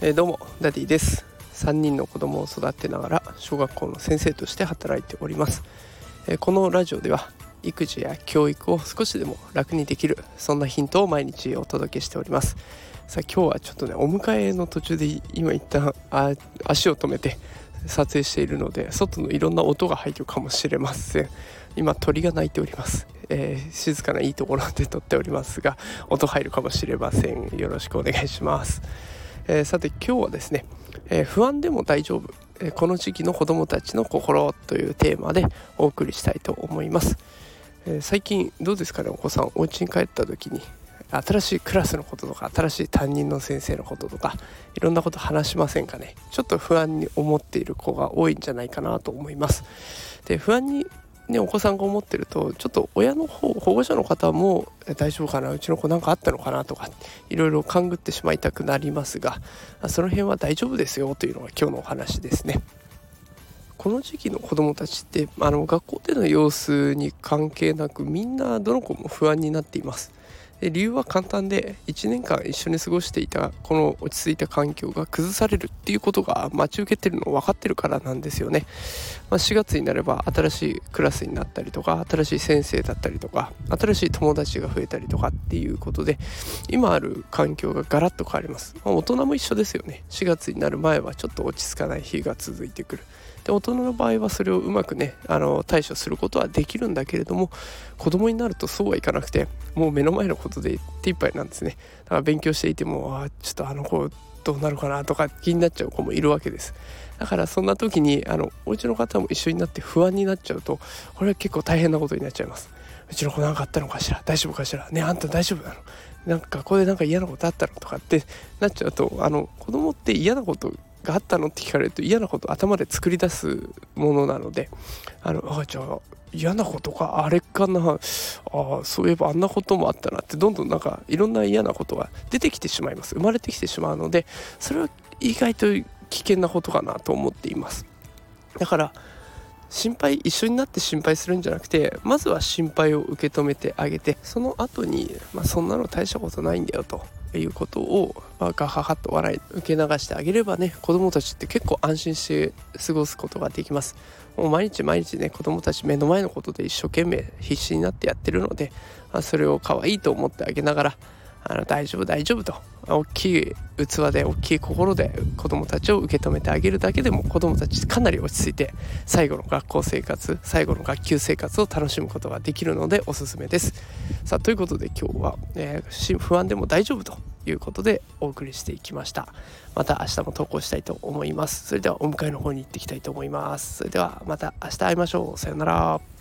えー、どうもダディです。3人の子供を育てながら小学校の先生として働いております、えー、このラジオでは育児や教育を少しでも楽にできるそんなヒントを毎日お届けしております。さあ今日はちょっとねお迎えの途中で今一旦あ足を止めて撮影しているので外のいろんな音が入るかもしれません。今鳥が鳴いております、えー、静かないいところで撮っておりますが音入るかもしれません。よろしくお願いします、えー、さて今日はですね、えー、不安でも大丈夫、えこの時期の子どもたちの心というテーマでお送りしたいと思います、え最近どうですかねお子さん。お家に帰った時に新しいクラスのこととか新しい担任の先生のこととかいろんなこと話しませんかね。ちょっと不安に思っている子が多いんじゃないかなと思います。で不安にね、お子さんが思ってるとちょっと親の方保護者の方も大丈夫かなうちの子何かあったのかなとかいろいろ勘ぐってしまいたくなりますがその辺は大丈夫ですよというのが今日のお話ですね。この時期の子どもたちってあの学校での様子に関係なくみんなどの子も不安になっています。で理由は簡単で1年間一緒に過ごしていたこの落ち着いた環境が崩されるっていうことが待ち受けてるの分かってるからなんですよね、まあ、4月になれば新しいクラスになったりとか新しい先生だったりとか新しい友達が増えたりとかっていうことで今ある環境がガラッと変わります、まあ、大人も一緒ですよね。4月になる前はちょっと落ち着かない日が続いてくる。で大人の場合はそれをうまくねあの対処することはできるんだけれども子供になるとそうはいかなくてもう目の前のことで手一杯なんですね。だから勉強していてもあちょっとあの子どうなるかなとか気になっちゃう子もいるわけです。だからそんな時にあのお家の方も一緒になって不安になっちゃうとこれは結構大変なことになっちゃいます。うちの子何かあったのかしら？大丈夫かしら？ねあんた大丈夫なの？なんか学校でなんか嫌なことあったの？とかってなっちゃうとあの子供って嫌なことがあったのって聞かれると嫌なこと頭で作り出すものなのであのあじゃあ嫌なことかあれかな。ああそういえばあんなこともあったなってどんどんなんかいろんな嫌なことが出てきてしまいます。生まれてきてしまうのでそれは意外と危険なことかなと思っています。だから心配一緒になって心配するんじゃなくてまずは心配を受け止めてあげてその後に、まあ、そんなの大したことないんだよと。いうことを、まあ、ガハハッと笑い受け流してあげればね子供たちって結構安心して過ごすことができます。もう毎日毎日ね子供たち目の前のことで一生懸命必死になってやってるので、まあ、それを可愛いと思ってあげながらあの大丈夫大丈夫と大きい器で大きい心で子どもたちを受け止めてあげるだけでも子どもたちかなり落ち着いて最後の学校生活最後の学級生活を楽しむことができるのでおすすめです。さあということで今日は、えー、不安でも大丈夫ということでお送りしていきました。また明日も投稿したいと思います。それではお迎えの方に行ってきたいと思います。それではまた明日会いましょう。さようなら。